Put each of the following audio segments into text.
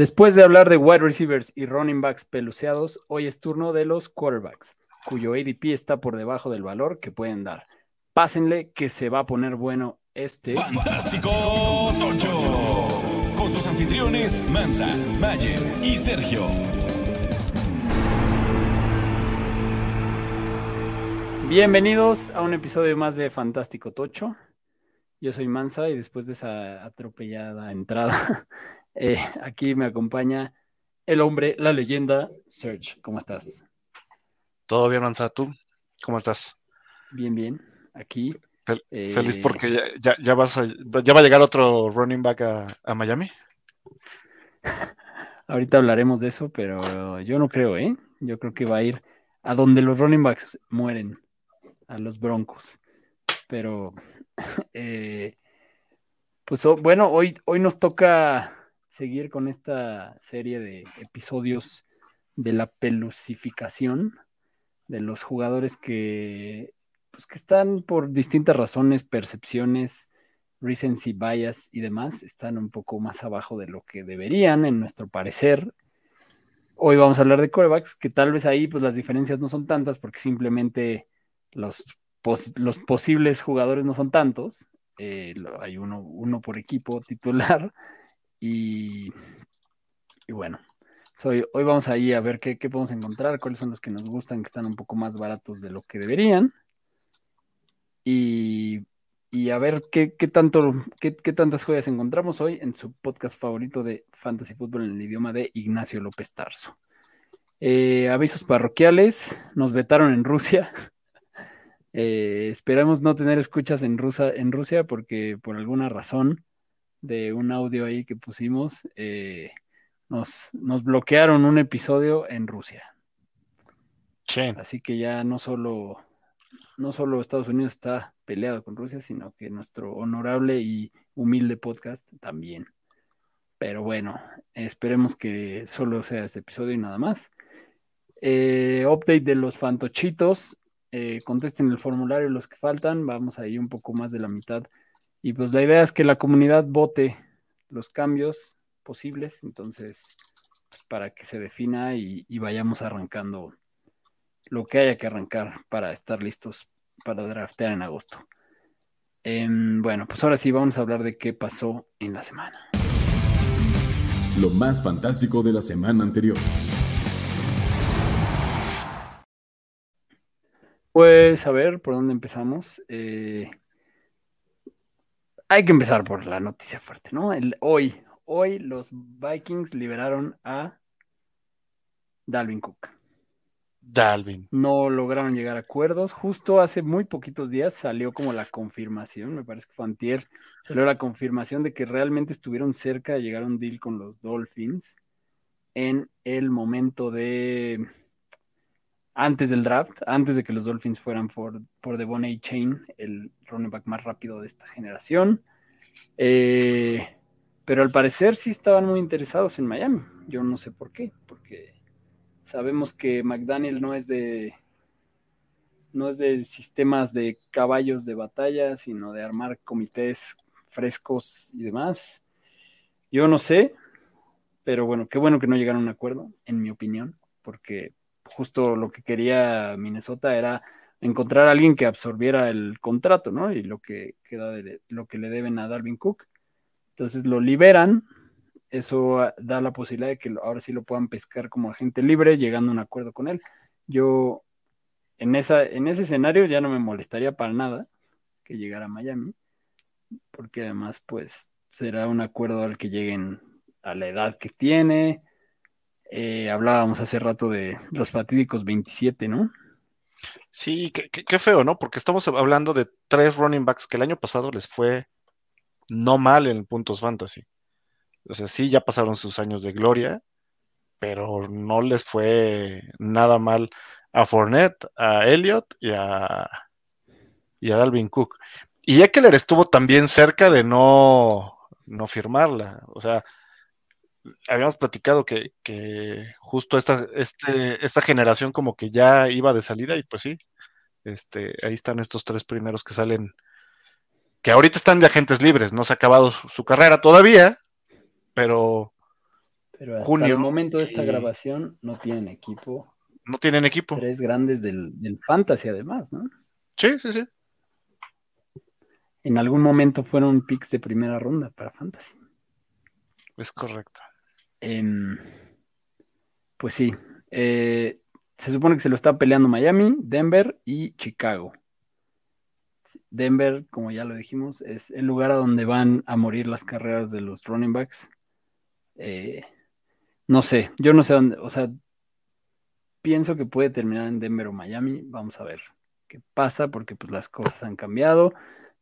Después de hablar de wide receivers y running backs peluceados, hoy es turno de los quarterbacks, cuyo ADP está por debajo del valor que pueden dar. Pásenle que se va a poner bueno este. Fantástico Tocho. Con sus anfitriones Mansa, Mayer y Sergio. Bienvenidos a un episodio más de Fantástico Tocho. Yo soy Mansa y después de esa atropellada entrada, eh, aquí me acompaña el hombre, la leyenda, Serge. ¿Cómo estás? Todo bien, Mansa. ¿Tú? ¿Cómo estás? Bien, bien. Aquí. Fel- eh, Feliz porque ya, ya- ya vas a- ya va a llegar otro running back a, a Miami. Ahorita hablaremos de eso, pero yo no creo, ¿eh? Yo creo que va a ir a donde los running backs mueren, a los Broncos. Pero, eh, pues oh, bueno, hoy, hoy nos toca seguir con esta serie de episodios de la pelucificación de los jugadores que, pues, que están por distintas razones, percepciones, recency bias y demás están un poco más abajo de lo que deberían, en nuestro parecer. Hoy vamos a hablar de corebacks, que tal vez ahí pues las diferencias no son tantas porque simplemente los, pos- los posibles jugadores no son tantos. Eh, hay uno, uno por equipo titular y, bueno, hoy vamos ahí a ver qué, podemos encontrar, cuáles son los que nos gustan, que están un poco más baratos de lo que deberían. Y a ver qué, tanto, qué, tantas joyas encontramos hoy en su podcast favorito de Fantasy Football en el idioma de Ignacio López Tarso. Eh, avisos parroquiales, nos vetaron en Rusia. Eh, esperamos no tener escuchas en, Rusa- en Rusia porque por alguna razón de un audio ahí que pusimos, eh, nos, nos bloquearon un episodio en Rusia. Sí. Así que ya no solo, no solo Estados Unidos está peleado con Rusia, sino que nuestro honorable y humilde podcast también. Pero bueno, esperemos que solo sea ese episodio y nada más. Eh, update de los fantochitos. eh, contesten el formulario los que faltan. Vamos ahí un poco más de la mitad. Y pues la idea es que la comunidad vote los cambios posibles. Entonces, pues para que se defina y, y vayamos arrancando lo que haya que arrancar para estar listos para draftear en agosto. Em, bueno, pues ahora sí vamos a hablar de qué pasó en la semana. Lo más fantástico de la semana anterior. Pues a ver, ¿por dónde empezamos? Eh, hay que empezar por la noticia fuerte, ¿no? El, hoy, hoy los Vikings liberaron a Dalvin Cook. Dalvin. no lograron llegar a acuerdos. Justo hace muy poquitos días salió como la confirmación, me parece que fue antier, salió la confirmación de que realmente estuvieron cerca de llegar a un deal con los Dolphins en el momento de antes del draft, antes de que los Dolphins fueran por, por Devon A. Chain, el running back más rápido de esta generación. Eh, pero al parecer sí estaban muy interesados en Miami. Yo no sé por qué, porque Sabemos que McDaniel no es de no es de sistemas de caballos de batalla, sino de armar comités frescos y demás. Yo no sé, pero bueno, qué bueno que no llegaron a un acuerdo, en mi opinión, porque justo lo que quería Minnesota era encontrar a alguien que absorbiera el contrato, ¿no? Y lo que queda lo que le deben a Dalvin Cook. Entonces lo liberan, eso ah, da la posibilidad de que ahora sí lo puedan pescar como agente libre, llegando a un acuerdo con él. Yo en, esa, en ese escenario ya no me molestaría para nada que llegara a Miami, porque además pues será un acuerdo al que lleguen a la edad que tiene. Eh, hablábamos hace rato de los fatídicos 27, ¿no? Sí, qué, feo, ¿no? Porque estamos hablando de tres running backs que el año pasado les fue no mal en puntos fantasy. O sea, sí, ya pasaron sus años de gloria, pero no les fue nada mal a Fournette, a Elliott y a, y a Dalvin Cook. Y Eckler estuvo también cerca de no, no firmarla. O sea, habíamos platicado que, que justo esta, este, esta generación como que ya iba de salida y pues sí, este, ahí están estos tres primeros que salen, que ahorita están de agentes libres, no se ha acabado su, su carrera todavía, pero Pero hasta junio el momento de esta y- grabación no tienen equipo. no tienen equipo. Tres grandes del, del fantasy además, ¿no? Sí, sí, sí. En algún momento fueron picks de primera ronda para fantasy. Es correcto. Em, pues sí. eh, se supone que se lo está peleando Miami, Denver y Chicago. Denver, como ya lo dijimos, es el lugar a donde van a morir las carreras de los running backs. Eh, no sé, yo no sé dónde, o sea, pienso que puede terminar en Denver o Miami. Vamos a ver qué pasa, porque pues las cosas han cambiado.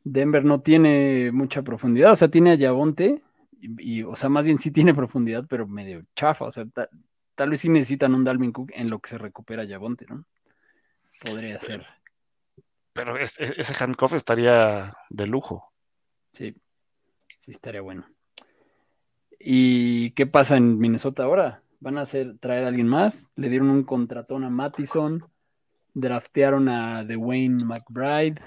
Denver no tiene mucha profundidad, o sea, tiene a Yavonte, y, y, o sea, más bien sí tiene profundidad, pero medio chafa, o sea, ta- tal vez sí necesitan un Dalvin Cook en lo que se recupera Yavonte, ¿no? Podría ser, Pero es- es- ese handcuff estaría de lujo. sí, sí estaría bueno. ¿Y qué pasa en Minnesota ahora? ¿Van a hacer, traer a alguien más? Le dieron un contratón a Mattison, draftearon a Dwayne McBride,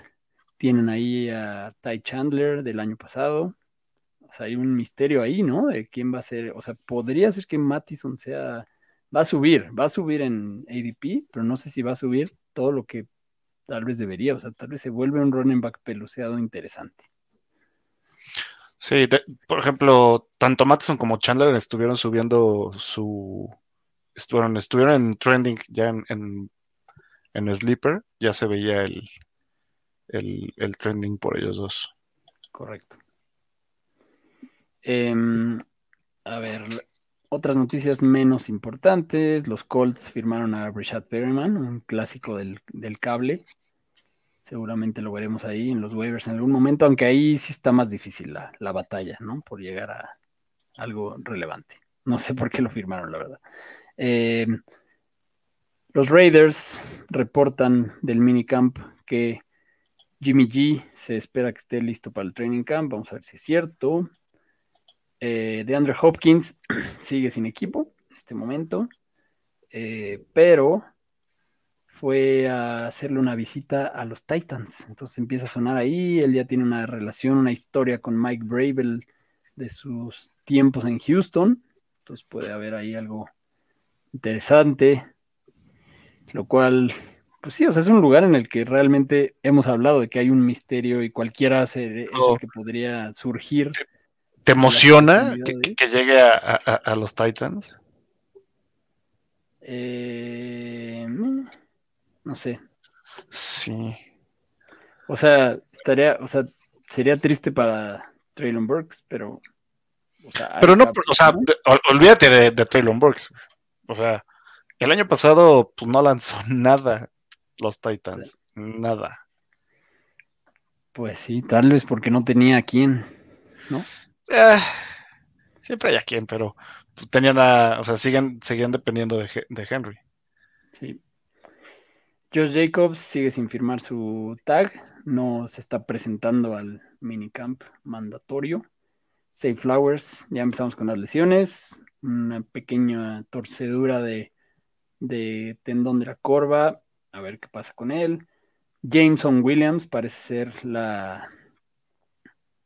tienen ahí a Ty Chandler del año pasado. O sea, hay un misterio ahí, ¿no? De quién va a ser. O sea, podría ser que Mattison sea. Va a subir, va a subir en ADP, pero no sé si va a subir todo lo que tal vez debería. O sea, tal vez se vuelve un running back peluceado interesante. Sí, de- por ejemplo, tanto Matheson como Chandler estuvieron subiendo su. Estuvieron, estuvieron en trending ya en, en, en Sleeper, ya se veía el, el, el trending por ellos dos. Correcto. Em, a ver, otras noticias menos importantes. Los Colts firmaron a Rashad Perryman, un clásico del, del cable. Seguramente lo veremos ahí en los waivers en algún momento, aunque ahí sí está más difícil la, la batalla, ¿no? Por llegar a algo relevante. No sé por qué lo firmaron, la verdad. Em, los Raiders reportan del minicamp que Jimmy G se espera que esté listo para el training camp. Vamos a ver si es cierto. Eh, de Andre Hopkins sigue sin equipo en este momento, eh, pero fue a hacerle una visita a los Titans. Entonces empieza a sonar ahí. Él ya tiene una relación, una historia con Mike Bravel de sus tiempos en Houston. Entonces puede haber ahí algo interesante. Lo cual, pues sí, o sea, es un lugar en el que realmente hemos hablado de que hay un misterio y cualquiera es Oh. el que podría surgir. ¿Te emociona que, de- que- que llegue a, a- a los Titans? Eh, mm, no sé. Sí. O sea, estaría, o sea, sería triste para Traylon Burks, pero. O sea, Pero no, o sea, ¿no? de- olvídate de, de Traylon Burks. O sea, el año pasado pues no lanzó nada los Titans. Nada. Pues sí, tal vez porque no tenía a quién. Eh, siempre hay a quien, pero tenían a, o sea, siguen, seguían dependiendo de, He- de Henry. Sí. Josh Jacobs sigue sin firmar su tag, no se está presentando al minicamp mandatorio. Say Flowers, ya empezamos con las lesiones, una pequeña torcedura de, de tendón de la corva, a ver qué pasa con él. Jameson Williams parece ser la,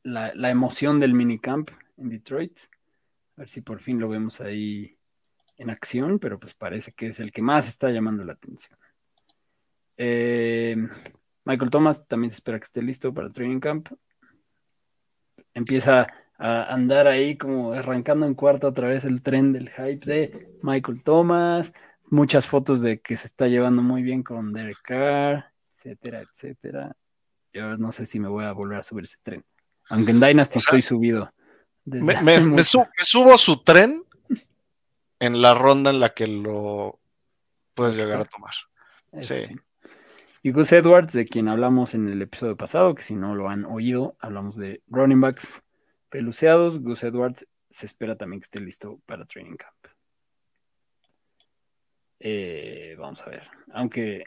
la, emoción del minicamp en Detroit. A ver si por fin lo vemos ahí en acción, pero pues parece que es el que más está llamando la atención. Eh, Michael Thomas también se espera que esté listo para el training camp. Empieza a andar ahí como arrancando en cuarta otra vez el tren del hype de Michael Thomas. Muchas fotos de que se está llevando muy bien con Derek Carr, etcétera, etcétera. Yo no sé si me voy a volver a subir ese tren. Aunque en Dynasty O sea, estoy subido. Me, subo a su tren en la ronda en la que lo puedes llegar a tomar. Eso Sí. sí. Y Gus Edwards, de quien hablamos en el episodio pasado, que si no lo han oído, hablamos de running backs peluceados. Gus Edwards se espera también que esté listo para training camp. Eh, vamos a ver. Aunque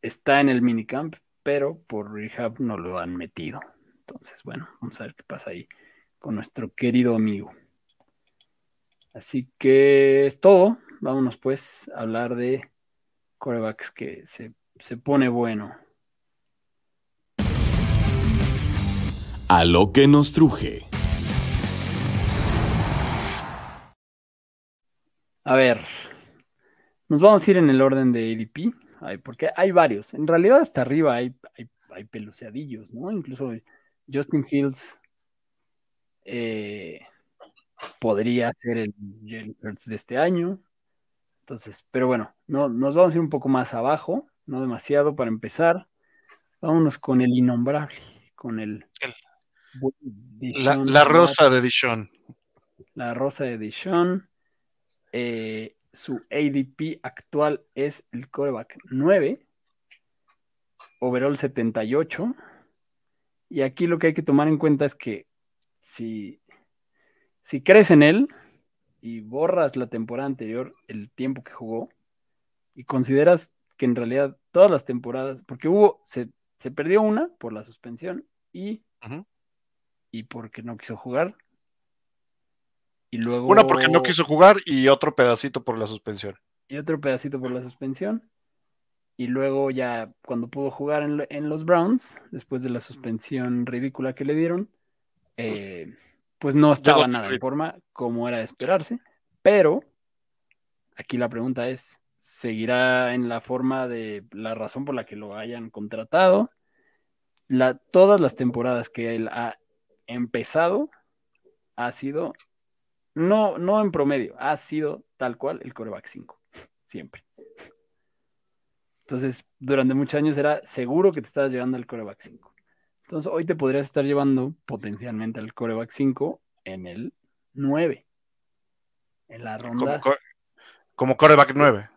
está en el minicamp, pero por rehab no lo han metido. Entonces, bueno, vamos a ver qué pasa ahí con nuestro querido amigo. Así que es todo. Vámonos pues a hablar de corebacks que se, se pone bueno. A lo que nos truje. A ver, nos vamos a ir en el orden de ADP, porque hay varios. En realidad hasta arriba hay, hay, hay peluceadillos, ¿no? Incluso Justin Fields eh, podría ser el Jalen Hurts de este año. Entonces, pero bueno, no, nos vamos a ir un poco más abajo, no demasiado para empezar. Vámonos con el innombrable, con el... el la, la, rosa de Dishon. La rosa de Dishon. Eh, su ADP actual es el coreback 9, overall 78. Y aquí lo que hay que tomar en cuenta es que si, si crees en él y borras la temporada anterior, el tiempo que jugó, y consideras que en realidad todas las temporadas, porque hubo, se, perdió una por la suspensión y, y porque no quiso jugar. Y luego. Una porque no quiso jugar y otro pedacito por la suspensión. Y otro pedacito por la suspensión. Y luego ya cuando pudo jugar en, los Browns, después de la suspensión ridícula que le dieron, eh, pues no estaba nada en forma como era de esperarse. Pero aquí la pregunta es, ¿seguirá en la forma de la razón por la que lo hayan contratado? La, todas las temporadas que él ha empezado ha sido, no, no en promedio, ha sido tal cual el coreback 5, siempre. Entonces, durante muchos años era seguro que te estabas llevando al coreback 5. Entonces, hoy te podrías estar llevando potencialmente al coreback 5 en el 9. En la ronda. Como, coreback 9.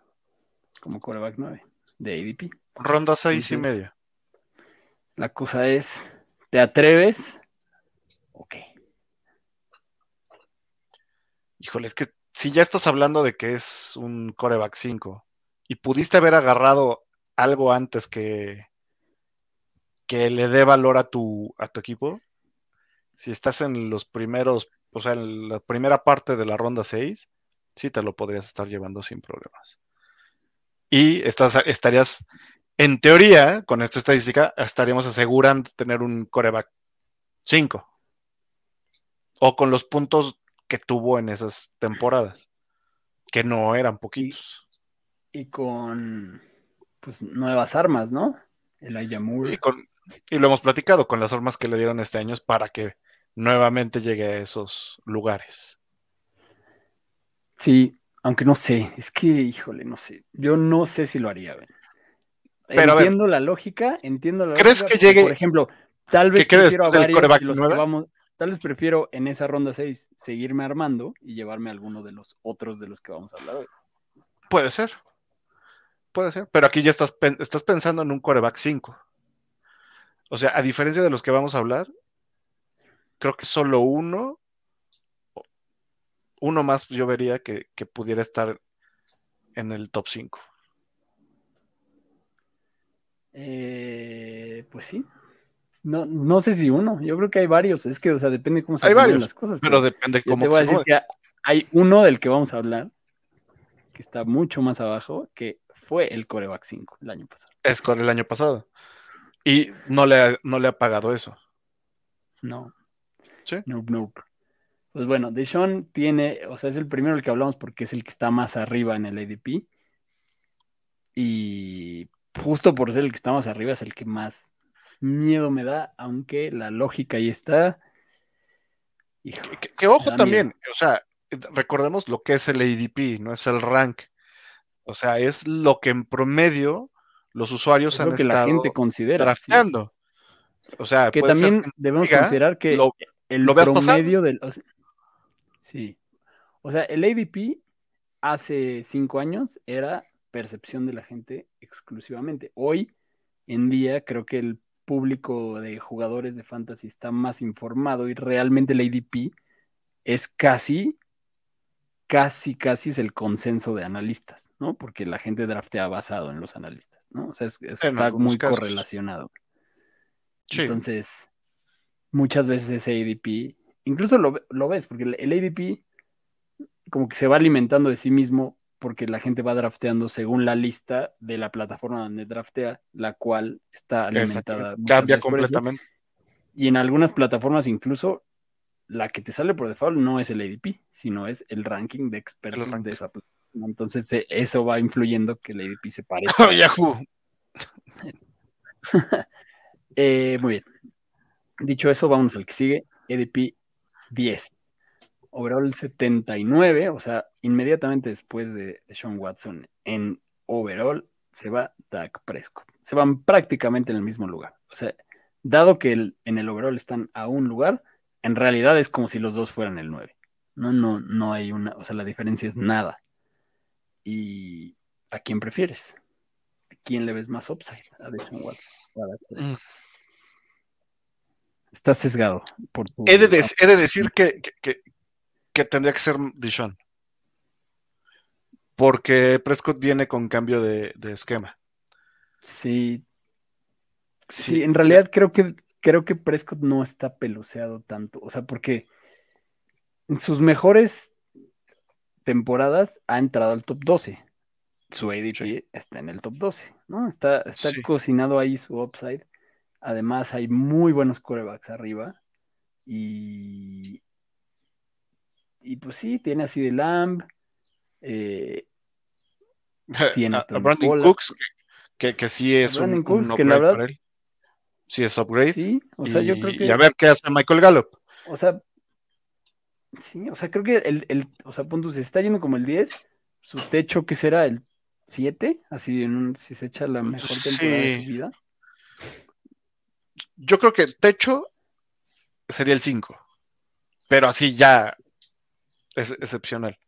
Como coreback 9 de ADP. Ronda 6 y media. La cosa es, ¿te atreves? Ok. Híjole, es que si ya estás hablando de que es un coreback 5 y pudiste haber agarrado algo antes que, que le dé valor a tu, a tu equipo, si estás en los primeros, o sea, en la primera parte de la ronda 6, sí te lo podrías estar llevando sin problemas. Y estás, estarías, en teoría, con esta estadística, estaríamos asegurando tener un coreback 5. O con los puntos que tuvo en esas temporadas, que no eran poquitos. Y, con pues nuevas armas, ¿no? El Ayamur. Y con, y lo hemos platicado con las armas que le dieron este año para que nuevamente llegue a esos lugares. Sí, aunque no sé, es que, híjole, no sé. Yo no sé si lo haría. entiendo la lógica, entiendo la ¿Crees que llegue? Por ejemplo, tal vez prefiero a varios los que vamos, tal vez prefiero en esa ronda 6 seguirme armando y llevarme a alguno de los otros de los que vamos a hablar hoy. Puede ser. Puede ser. Pero aquí ya estás, estás pensando en un coreback 5. O sea, a diferencia de los que vamos a hablar, creo que solo uno, uno más yo vería que, pudiera estar en el top 5. Eh, pues sí. No, no sé si uno, yo creo que hay varios, es que, o sea, depende cómo se hay varios, las cosas. Pero, depende cómo te voy a decir que hay uno del que vamos a hablar que está mucho más abajo, que fue el Coreback 5 el año pasado. Es con el año pasado. Y no le, ha, no le ha pagado eso. No. ¿Sí? Nope, nope. Pues bueno, Deshaun tiene, o sea, es el primero el que hablamos porque es el que está más arriba en el ADP. Y justo por ser el que está más arriba es el que más miedo me da, aunque la lógica ahí está. que, ojo también, o sea, recordemos lo que es el ADP, no es el rank. O sea, es lo que en promedio los usuarios han que estado la gente considera, O sea, que también debemos considerar que el promedio del. sí. O sea, el ADP hace cinco años era percepción de la gente exclusivamente. Hoy en día creo que el público de jugadores de fantasy está más informado y realmente el ADP es casi casi, casi es el consenso de analistas, ¿no? Porque la gente draftea basado en los analistas, ¿no? O sea, está muy correlacionado. Entonces, muchas veces ese ADP, incluso lo, ves, porque el, ADP como que se va alimentando de sí mismo porque la gente va drafteando según la lista de la plataforma donde draftea, la cual está alimentada. Cambia completamente. Y en algunas plataformas incluso la que te sale por default no es el ADP, sino es el ranking de expertos de esa ¿no? Entonces eh, eso va influyendo que el ADP se parezca. Oh, Yahoo. Eh, muy bien. Dicho eso, vamos al que sigue. ADP 10. Overall 79, o sea, inmediatamente después de, de Sean Watson en overall se va Dak Prescott. Se van prácticamente en el mismo lugar. O sea, dado que el- en el overall están a un lugar, en realidad es como si los dos fueran el 9. No, no, no hay una, o sea, la diferencia es nada. ¿Y a quién prefieres? ¿A quién le ves más upside? A Watson. Mm. Estás sesgado por tu... He de, dec- he de decir que, que- que- que tendría que ser Dishon. Porque Prescott viene con cambio de, de esquema. Sí, Sí, en realidad creo que creo que Prescott no está peluceado tanto. O sea, porque en sus mejores temporadas ha entrado al top 12. Su ADP Sí. está en el top 12, ¿no? Está, está Sí. cocinado ahí su upside. Además, hay muy buenos corebacks arriba. Y. Y pues sí, tiene así de Lamb. eh, tiene a, a Brandon. Cooks, que, que, que sí es un, Brandon un Cooks, que la verdad- para él. Sí es upgrade. sí, o sea, yo y, creo que. y a ver qué hace Michael Gallup. O sea, sí, o sea, creo que el, el o sea, punto, se está yendo como el 10, su techo, ¿qué será? ¿El 7? Así, en un, si se echa la mejor temporada de su vida. Yo creo que el techo sería el 5. Pero así ya es excepcional.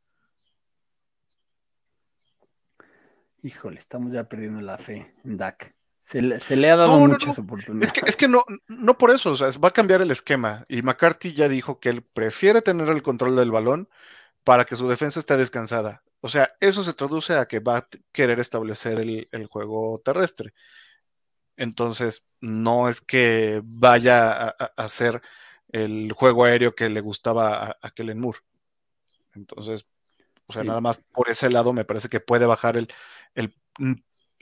Híjole, estamos ya perdiendo la fe en Dak. Se le, se le ha dado No, muchas no. oportunidades. Es que, es que no, no por eso, o sea, va a cambiar el esquema. Y McCarthy ya dijo que él prefiere tener el control del balón para que su defensa esté descansada. O sea, eso se traduce a que va a querer establecer el, el juego terrestre. Entonces, no es que vaya a, a- hacer el juego aéreo que le gustaba a, a Kellen Moore. Entonces, o sea, Sí. nada más por ese lado me parece que puede bajar el, el-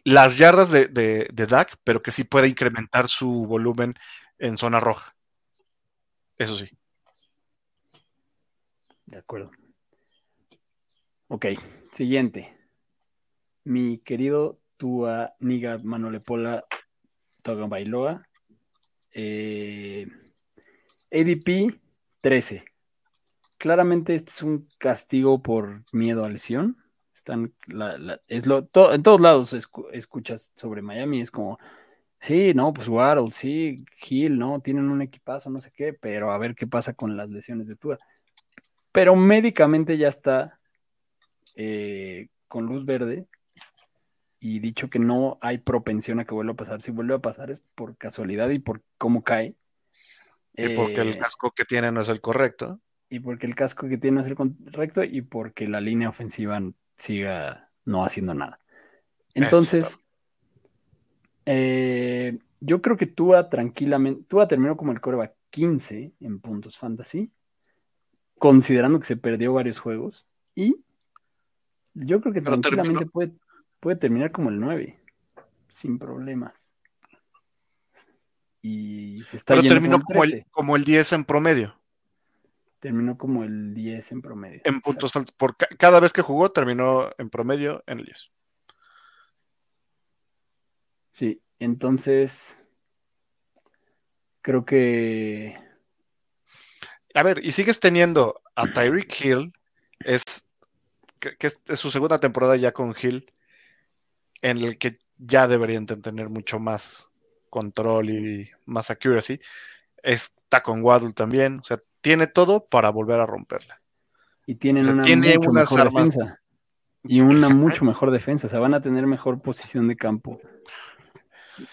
las yardas de, de, de pero que sí puede incrementar su volumen en zona roja. Eso sí. De acuerdo. Ok, siguiente. Mi querido Tua Niga Manolepola Tagovailoa. Eh, ADP 13. Claramente este es un castigo por miedo a lesión. Están la- la- es lo, to- en todos lados escu- escuchas sobre Miami, es como, sí, no, pues Waddle, sí, Hill, no, tienen un equipazo, no sé qué, pero a ver qué pasa con las lesiones de Tua pero médicamente ya está eh, con luz verde y dicho que no hay propensión a que vuelva a pasar. Si vuelve a pasar es por casualidad y por cómo cae. Y porque el Eh, casco que tiene no es el correcto. y porque el casco que tiene no es el correcto y porque la línea ofensiva siga no haciendo nada. Entonces, eh, yo creo que Tua tranquilamente, Tua terminó como el coreback 15 en puntos fantasy, considerando que se perdió varios juegos, y yo creo que Pero tranquilamente terminó- puede, puede terminar como el 9, sin problemas. Y se está Pero terminó como el el, 13. como el 10 en promedio. Terminó como el 10 en promedio. En puntos altos. Por ca- cada vez que jugó, terminó en promedio en el 10. Sí, entonces creo que A ver, y sigues teniendo a Tyreek Hill, es, que, que es, es su segunda temporada ya con Hill, en el que ya deberían de tener mucho más control y más accuracy. Está con Waddle también, o sea, tiene todo para volver a romperla. y tienen O sea, una tiene mucho mejor armas- defensa. Y una mucho mejor defensa, o sea, van a tener mejor posición de campo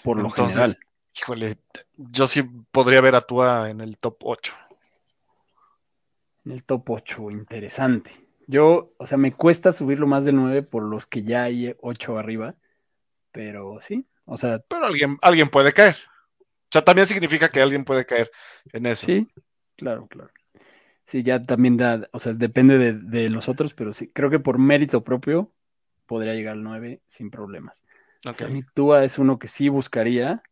por lo Entonces, general. híjole, yo sí podría ver a Tua en el top 8. En el top 8, interesante. Yo, o sea, me cuesta subirlo más del 9 por los que ya hay 8 arriba, pero sí, o sea, Pero alguien, alguien puede caer. O sea, también significa que alguien puede caer en eso. sí, claro, claro. Sí, ya también da, o sea, depende de, de los otros, pero sí, creo que por mérito propio podría llegar al 9 sin problemas. O Ok. sea, mi Tua es uno que sí buscaría.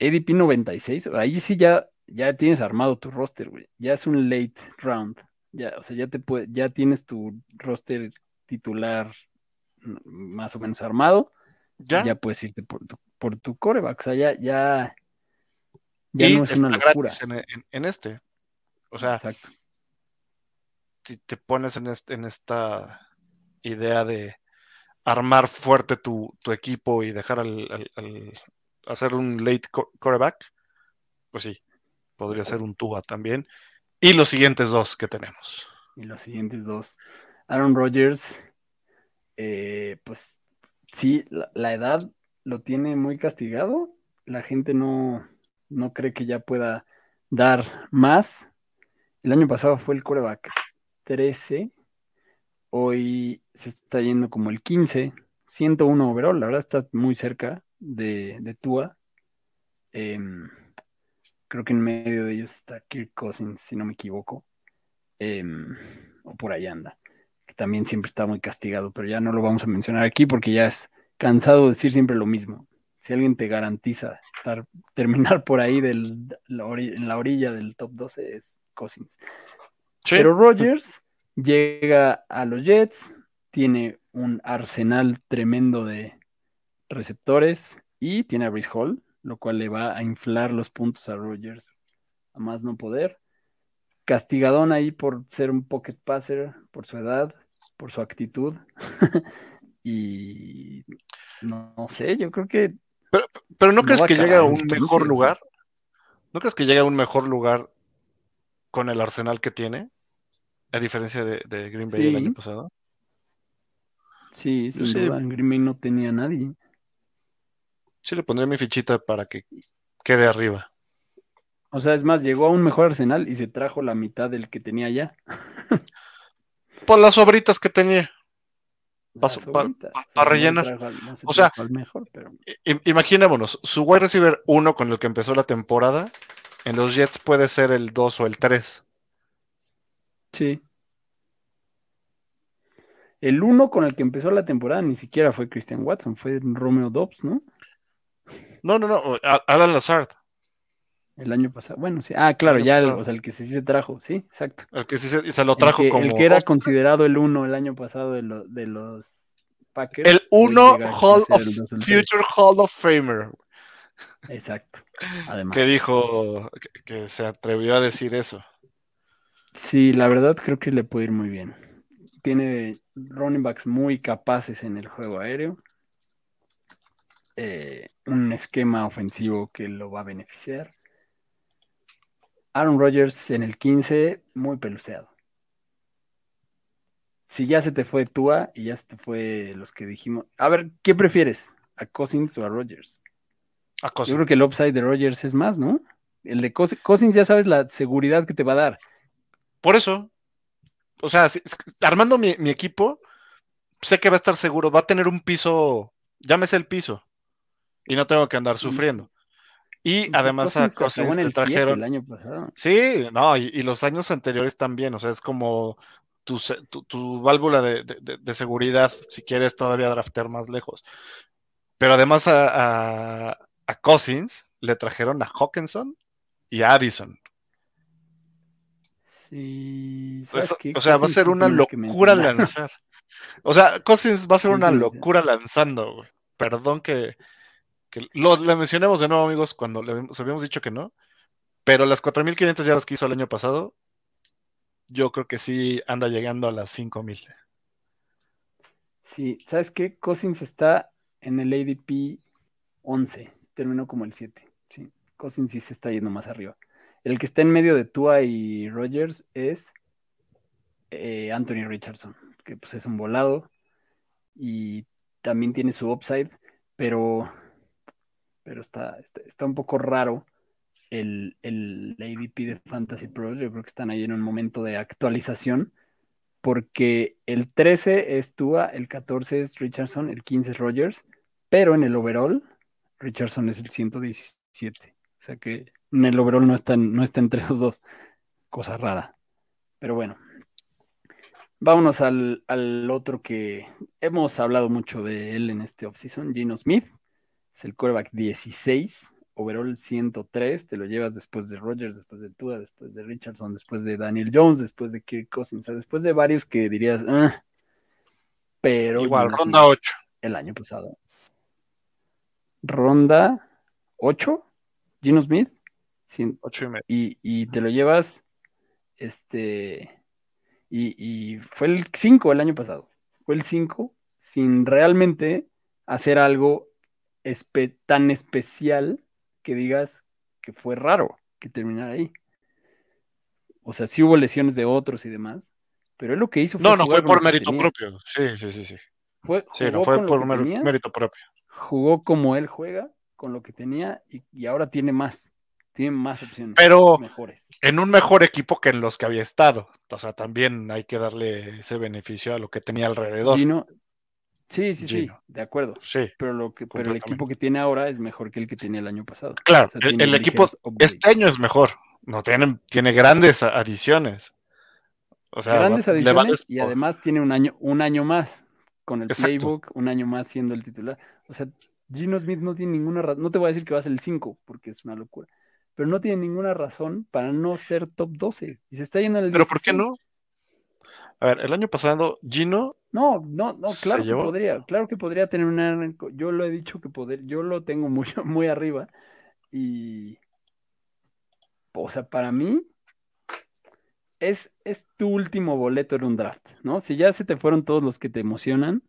ADP 96, ahí sí ya, ya tienes armado tu roster, güey. Ya es un late round. Ya, o sea, ya te puede, ya tienes tu roster titular más o menos armado, ¿Ya? ya, puedes irte por tu, por tu coreback. O sea, ya, ya, ya y no es está una locura. en, en- en este. O sea, Exacto. si te pones en, este- en esta idea de armar fuerte tu, tu equipo y dejar al, al- al- hacer un late co- quarterback, pues sí, podría ser un Tua también. Y los siguientes dos que tenemos. Y los siguientes dos. Aaron Rodgers, eh, pues sí, la, la edad lo tiene muy castigado. La gente no, no cree que ya pueda dar más. El año pasado fue el coreback 13. Hoy se está yendo como el 15. 101 overall. La verdad está muy cerca de, de Tua. Em, creo que en medio de ellos está Kirk Cousins, si no me equivoco. Em, o por ahí anda, que también siempre está muy castigado, pero ya no lo vamos a mencionar aquí porque ya es cansado de decir siempre lo mismo. Si alguien te garantiza estar, terminar por ahí del, la en la orilla del top 12 es Cousins. Sí, Pero Rodgers llega a los Jets, tiene un arsenal tremendo de receptores y tiene a Brice Hall, lo cual le va a inflar los puntos a Rodgers a más no poder. Castigadón ahí por ser un pocket passer, por su edad, por su actitud. y no, no sé, yo creo que pero ¿no no crees que llega a un 15, mejor lugar? ¿No crees que llega a un mejor lugar con el arsenal que tiene? A diferencia de, de Green Bay el año pasado. sí, sin sí. duda, Green Bay no tenía nadie. Sí le pondré mi fichita para que quede arriba. O sea, es más, llegó a un mejor arsenal y se trajo la mitad del que tenía ya. Por las sobritas que tenía. Las Paso- pa- sobritas, pa- o sea, pa no rellenar. no se O sea, mejor, pero Imaginémonos, su wide receiver 1 con el que empezó la temporada, en los Jets puede ser el 2 o el 3. sí. El uno con el que empezó la temporada ni siquiera fue Christian Watson, fue Romeo Dobbs, ¿no? No, no, no, Alan Lazard, El año pasado. Bueno, sí. Ah, claro, ya, el- o sea, el que sí se trajo, sí, exacto. el que sí se, y se lo El trajo que, como el que era considerado el uno el año pasado de, lo- de los Packers. el hoy 1 llega a Hall of. Future Hall of Famer, Exacto. Además. que dijo que, que se atrevió a decir eso. Sí, la verdad creo que le puede ir muy bien. Tiene running backs muy capaces en el juego aéreo. Eh, un esquema ofensivo que lo va a beneficiar. Aaron Rodgers en el 15, muy peluceado. Si ya se te fue Tua y ya se te fue los que dijimos. A ver, ¿qué prefieres? ¿A Cousins o a Rodgers? A Yo cosas. creo que el upside de Rodgers es más, ¿no? El de Cous- Cousins ya sabes la seguridad que te va a dar. Por eso, o sea, si- armando mi, mi equipo, sé que va a estar seguro, va a tener un piso, llámese el piso, y no tengo que andar sufriendo. Y además a Cousins le el 7 trajeron. el año pasado. Sí, no, y, y los años anteriores también, o sea, es como tu, tu, tu válvula de, de- seguridad si quieres todavía draftear más lejos. Pero además a, a, a Cousins le trajeron a Hawkinson y a Addison. Sí, ¿sabes Eso- qué? o sea, va a ser una locura lanzar. O sea, Cousins va a ser una locura lanzando, güey. Perdón que, que lo mencionemos de nuevo, amigos, cuando le habíamos- habíamos dicho que no. Pero las 4.500 yardas que hizo el año pasado, yo creo que sí anda llegando a las 5.000. Sí, ¿sabes qué? Cousins está en el ADP 11, terminó como el 7. Sí, Cousins sí se está yendo más arriba. El que está en medio de Tua y Rogers es eh, Anthony Richardson, que pues es un volado y también tiene su upside, pero, pero está, está, está un poco raro el, el ADP de Fantasy Pros. Yo creo que están ahí en un momento de actualización porque el 13 es Tua, el 14 es Richardson, el 15 es Rogers, pero en el overall Richardson es el 117. O sea que en el overall no está, no está entre esos dos. Cosa rara. Pero bueno. Vámonos al, al otro que hemos hablado mucho de él en este offseason, Gino Smith. Es el quarterback 16, overall 103. Te lo llevas después de Rogers, después de Tua, después de Richardson, después de Daniel Jones, después de Kirk Cousins, o sea, después de varios que dirías, "Ah", pero Igual, ronda Smith 8. el año pasado. Ronda 8, Gino Smith, cien- 8 y medio. y, y te lo llevas, este, y, y fue el 5 el año pasado. Fue el 5 sin realmente hacer algo espe- tan especial que digas que fue raro que terminara ahí. O sea, sí hubo lesiones de otros y demás, pero él lo que hizo fue No, no, fue por mérito tenía. propio. Sí, sí, sí, sí. Fue, Sí, no fue por tenía, mérito propio. jugó como él juega, con lo que tenía, y, y ahora tiene más. Tiene más opciones. Pero- mejores. En un mejor equipo que en los que había estado. O sea, también hay que darle ese beneficio a lo que tenía alrededor. Gino, sí, sí, sí, de acuerdo. Sí, Pero, lo que, pero el equipo que tiene ahora es mejor que el que tenía el año pasado. claro. O sea, el, equipo upgrades. este año es mejor. No tiene, tiene grandes adiciones. O sea, Grandes va- adiciones y además tiene un año, un año más con el Exacto. playbook, un año más siendo el titular. O sea, Gino Smith no tiene ninguna razón, no te voy a decir que va a ser el 5, porque es una locura, pero no tiene ninguna razón para no ser top 12. Y se está yendo en el Pero ¿por qué 16. no? A ver, el año pasado, Gino, No, no, no, ¿Se claro que llevó? podría, claro que podría tener una, yo lo he dicho que poder, yo lo tengo muy, muy arriba y, o sea, para mí es, es tu último boleto en un draft, ¿no? Si ya se te fueron todos los que te emocionan,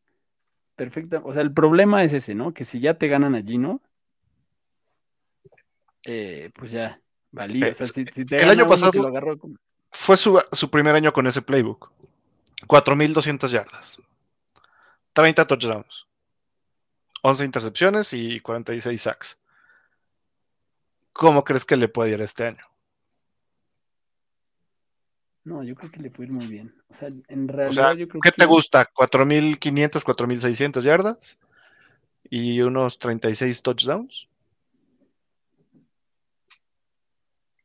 perfecta, o sea, el problema es ese, ¿no? Que si ya te ganan a Gino, eh, pues ya, valí, o sea, si, si te el año uno pasado- lo agarró fue su, su primer año con ese playbook. 4.200 yardas. 30 touchdowns. 11 intercepciones y 46 sacks. ¿Cómo crees que le puede ir este año? No, yo creo que le puede ir muy bien. O sea, en O realidad sea, yo creo ¿qué que te gusta? ¿4.500, 4.600 yardas? ¿Y unos 36 touchdowns?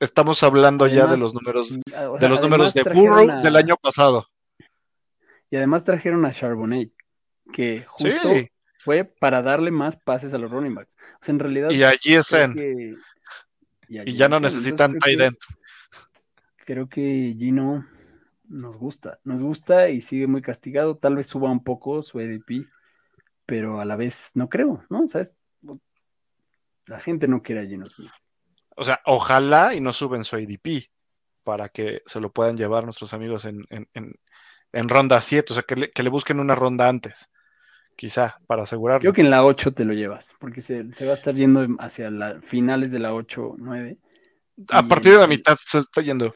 Estamos hablando ya de los números, sí, o de los números de Burrow a- del año pasado. Y además trajeron a Charbonnet, que justo Sí. fue para darle más pases a los running backs. O sea, en realidad. Y a creo GSN. que- a Y ya no necesitan tight creo end. que- Creo que Gino nos gusta, nos gusta y sigue muy castigado. Tal vez suba un poco su ADP, pero a la vez no creo, ¿no? O sea, es- la gente no quiere a Gino Smith. O sea, ojalá y no suben su ADP para que se lo puedan llevar nuestros amigos en, en- en- en ronda 7. O sea, que le, que le busquen una ronda antes, quizá, para asegurarlo. Creo que en la 8 te lo llevas, porque se, se va a estar yendo hacia las finales de la 8, 9. A partir de la el- mitad se está yendo.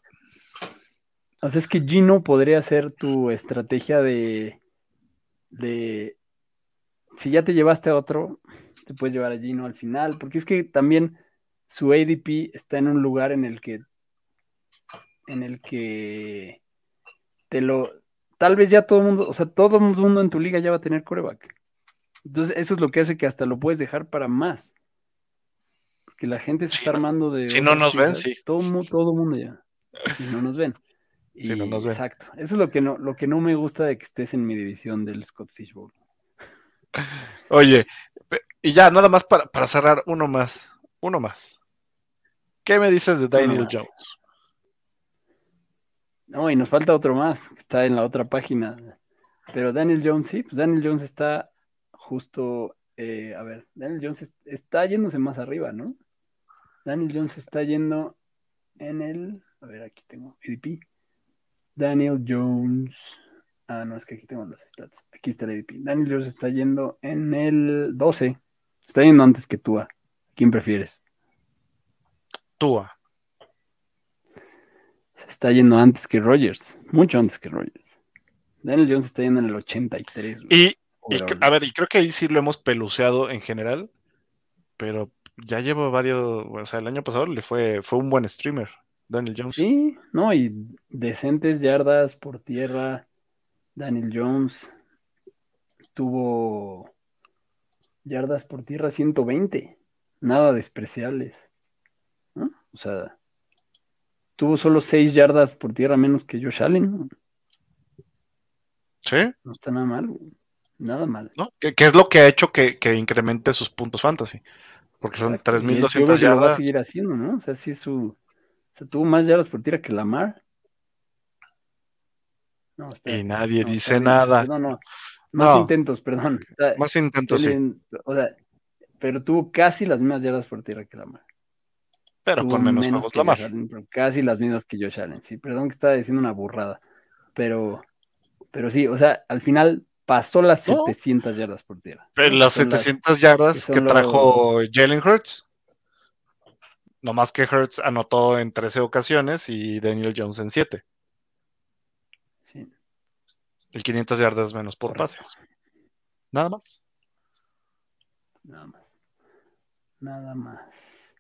O sea, es que Gino podría ser tu estrategia de, de si ya te llevaste a otro, te puedes llevar a Gino al final, porque es que también su ADP está en un lugar en el que en el que te lo tal vez ya todo el mundo, o sea, todo el mundo en tu liga ya va a tener coreback. Entonces, eso es lo que hace que hasta lo puedes dejar para más. Porque la gente se está armando de si no nos ven, sí. Todo, todo mundo ya. Si no nos ven. Si no nos ven. Exacto. Eso es lo que no, lo que no me gusta de que estés en mi división del Scott Fishbowl. Oye, y ya, nada más para, para cerrar, uno más. Uno más. ¿Qué me dices de Daniel. Jones? No, y nos falta otro más, que está en la otra página. Pero Daniel Jones, sí, pues Daniel Jones está justo, eh, a ver, Daniel Jones es- está yéndose más arriba, ¿no? Daniel Jones está yendo en el, a ver, aquí tengo ADP. Daniel Jones, ah, no, es que aquí tengo los stats. Aquí está el ADP. Daniel Jones está yendo en el 12. Está yendo antes que tú. ¿Quién prefieres? Tua. Se está yendo antes que Rogers, mucho antes que Rogers. Daniel Jones está yendo en el 83. güey, Y, y a ver, y creo que ahí sí lo hemos peluceado en general, pero ya llevo varios, o sea, el año pasado le fue, fue un buen streamer, Daniel Jones. Sí, no, y decentes yardas por tierra. Daniel Jones tuvo yardas por tierra 120, nada despreciables. ¿no? O sea, tuvo solo 6 yardas por tierra menos que Josh Allen. Sí, No está nada mal, güey, nada mal. que es lo que ha hecho que, que incremente sus puntos fantasy, porque son Exacto, y es- yo creo 3.200 que lo va a yardas. seguir haciendo, ¿no? O sea, sí su. O sea, tuvo más yardas por tierra que Lamar. No, Y nadie no, dice nada. No, no. Más No. intentos, perdón. O sea, Más intentos, sí. o sea, pero tuvo casi las mismas yardas por tierra que Lamar. Pero con menos juegos que Lamar. Allen, casi las mismas que Josh Allen. Sí, perdón que estaba diciendo una burrada. Pero, pero sí, o sea, al final pasó las No. 700 yardas por tierra. Las Son 700 yardas que los- trajo Jalen Hurts. No más que Hurts anotó en 13 ocasiones y Daniel Jones en 7. sí, Y 500 yardas menos por Correcto. pases. Nada más. nada más. Nada más.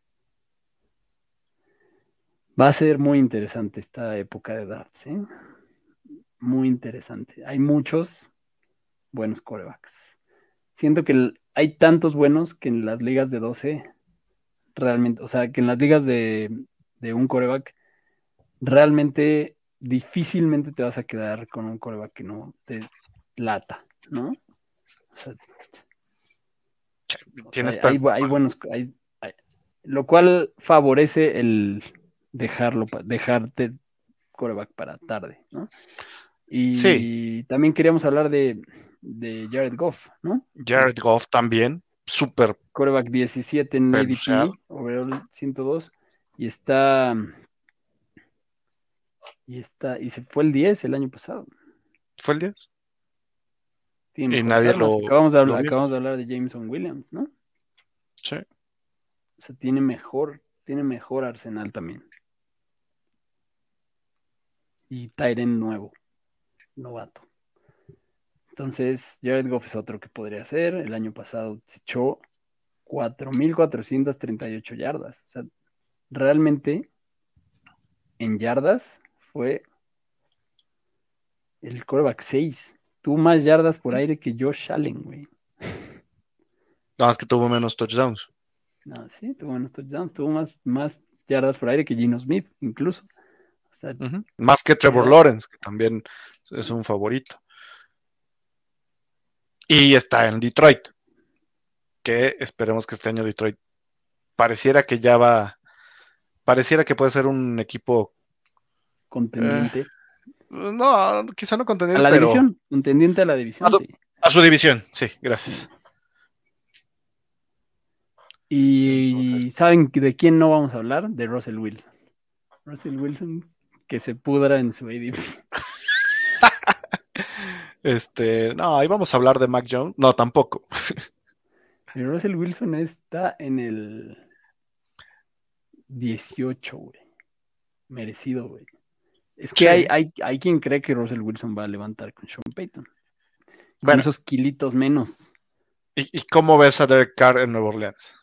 Va a ser muy interesante esta época de drafts, ¿eh? Muy interesante. Hay muchos buenos corebacks. Siento que hay tantos buenos que en las ligas de 12, realmente, o sea, que en las ligas de, de un coreback, realmente difícilmente te vas a quedar con un coreback que no te lata, ¿no? O sea, o Tienes sea, hay, buenos, hay- lo cual favorece el dejarlo, dejarte coreback para tarde, ¿no? Y Sí. también queríamos hablar de, de Jared Goff, ¿no? Jared Goff también. Súper. Coreback 17 en ADP, overall 102, y está, y está, y se fue el 10 el año pasado. ¿Fue el 10? Tiene Y nadie armas. lo- acabamos, de hablar, acabamos de hablar de Jameson Williams, ¿no? Sí. O sea, tiene mejor, tiene mejor arsenal también. Y Tyren nuevo, novato. Entonces, Jared Goff es otro que podría ser. El año pasado se echó 4.438 yardas. O sea, realmente en yardas fue el coreback 6. Tuvo más yardas por aire que Josh Allen, güey. Nada más que tuvo menos touchdowns. No, sí, tuvo menos touchdowns, tuvo más, más yardas por aire que Gino Smith, incluso. O sea. Más que Trevor Pero- Lawrence, que también es un favorito. Y está en Detroit. Que esperemos que este año Detroit pareciera que ya va. Pareciera que puede ser un equipo. contendiente No, quizá no a contendiente, la pero división, contendiente a la división, A sí. a su división. Sí, gracias. Y ¿saben de quién no vamos a hablar? De Russell Wilson. Russell Wilson que se pudra en su ADP. Este, no, ahí vamos a hablar de Mac Jones. No, tampoco. Y Russell Wilson está en el 18, güey. Merecido, güey. Es que Sí. hay, hay, hay quien cree que Russell Wilson va a levantar con Sean Payton. Con Bueno. esos kilitos menos ¿Y, y cómo ves a Derek Carr en Nueva Orleans?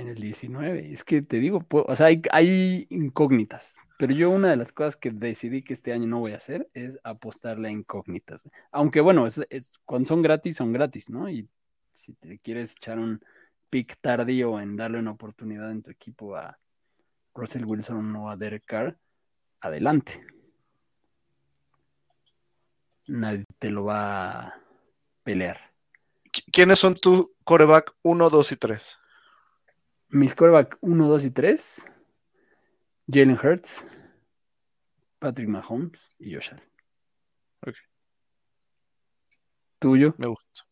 En el 19. Es que te digo, o sea, hay, hay incógnitas. Pero yo una de las cosas que decidí que este año no voy a hacer es apostarle a incógnitas. Aunque bueno, es, es- cuando son gratis, son gratis, ¿no? Y si te quieres echar un pick tardío en darle una oportunidad en tu equipo a Russell Wilson o a Derek Carr, adelante. Nadie te lo va a pelear. ¿Qui- ¿Quiénes son tu coreback 1, 2 y 3? Mis coreback 1, 2 y 3. Jalen Hurts, Patrick Mahomes y Josh Allen. Ok. ¿Tuyo? Me gusta.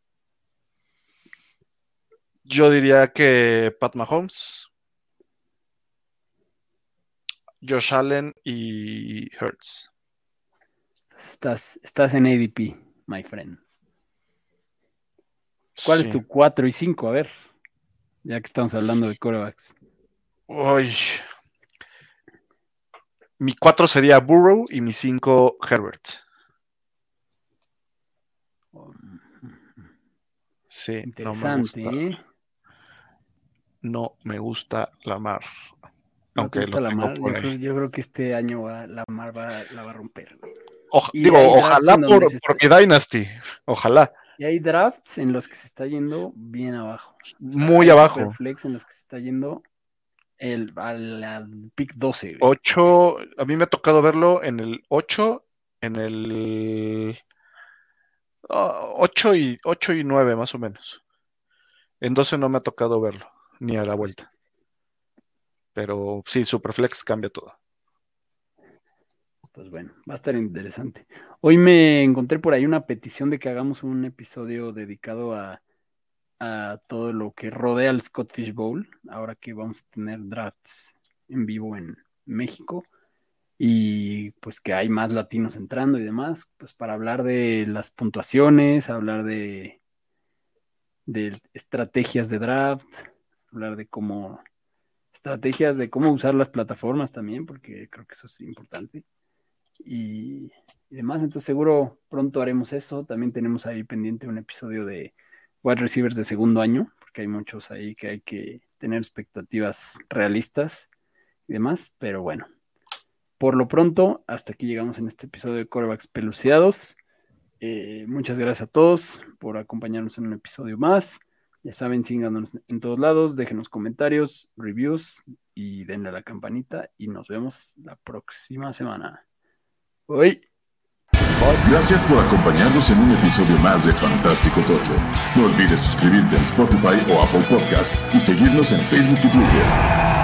Yo diría que Pat Mahomes, Josh Allen y Hurts. Estás, estás en ADP, my friend. ¿Cuál Sí. es tu 4 y 5? A ver, ya que estamos hablando de corebacks. Uy. Mi 4 sería Burrow y mi 5 Herbert. Sí, no me Interesante, gusta. ¿eh? No me gusta Lamar. ¿No te Aunque gusta lo tengo Lamar? Yo creo, yo creo que este año va, Lamar va, la va a romper. Oja- digo, ojalá por, mi Dynasty. Ojalá. Y hay drafts en los que se está yendo bien abajo. O sea, Muy abajo. Superflex en los que se está yendo el, al, al pick 12. güey. 8, a mí me ha tocado verlo en el 8, en el 8 y 8 y 9 más o menos. En 12 no me ha tocado verlo, ni a la vuelta. Pero sí, Superflex cambia todo. Pues bueno, va a estar interesante. Hoy me encontré por ahí una petición de que hagamos un episodio dedicado a, todo lo que rodea al Scott Fish Bowl, ahora que vamos a tener drafts en vivo en México y pues que hay más latinos entrando y demás, pues para hablar de las puntuaciones, hablar de, de estrategias de draft, hablar de cómo estrategias de cómo usar las plataformas también, porque creo que eso es importante. Y, demás, entonces seguro pronto haremos eso. También tenemos ahí pendiente un episodio de wide receivers de segundo año, porque hay muchos ahí que hay que tener expectativas realistas y demás, pero bueno, por lo pronto, hasta aquí llegamos en este episodio de Corebacks Peluciados. Eh, muchas gracias a todos por acompañarnos en un episodio más. Ya saben, síganos en todos lados, déjenos comentarios, reviews y denle a la campanita. Y nos vemos la próxima semana. Gracias por acompañarnos en un episodio más de Fantástico Tocho. No olvides suscribirte en Spotify o Apple Podcast y seguirnos en Facebook y Twitter.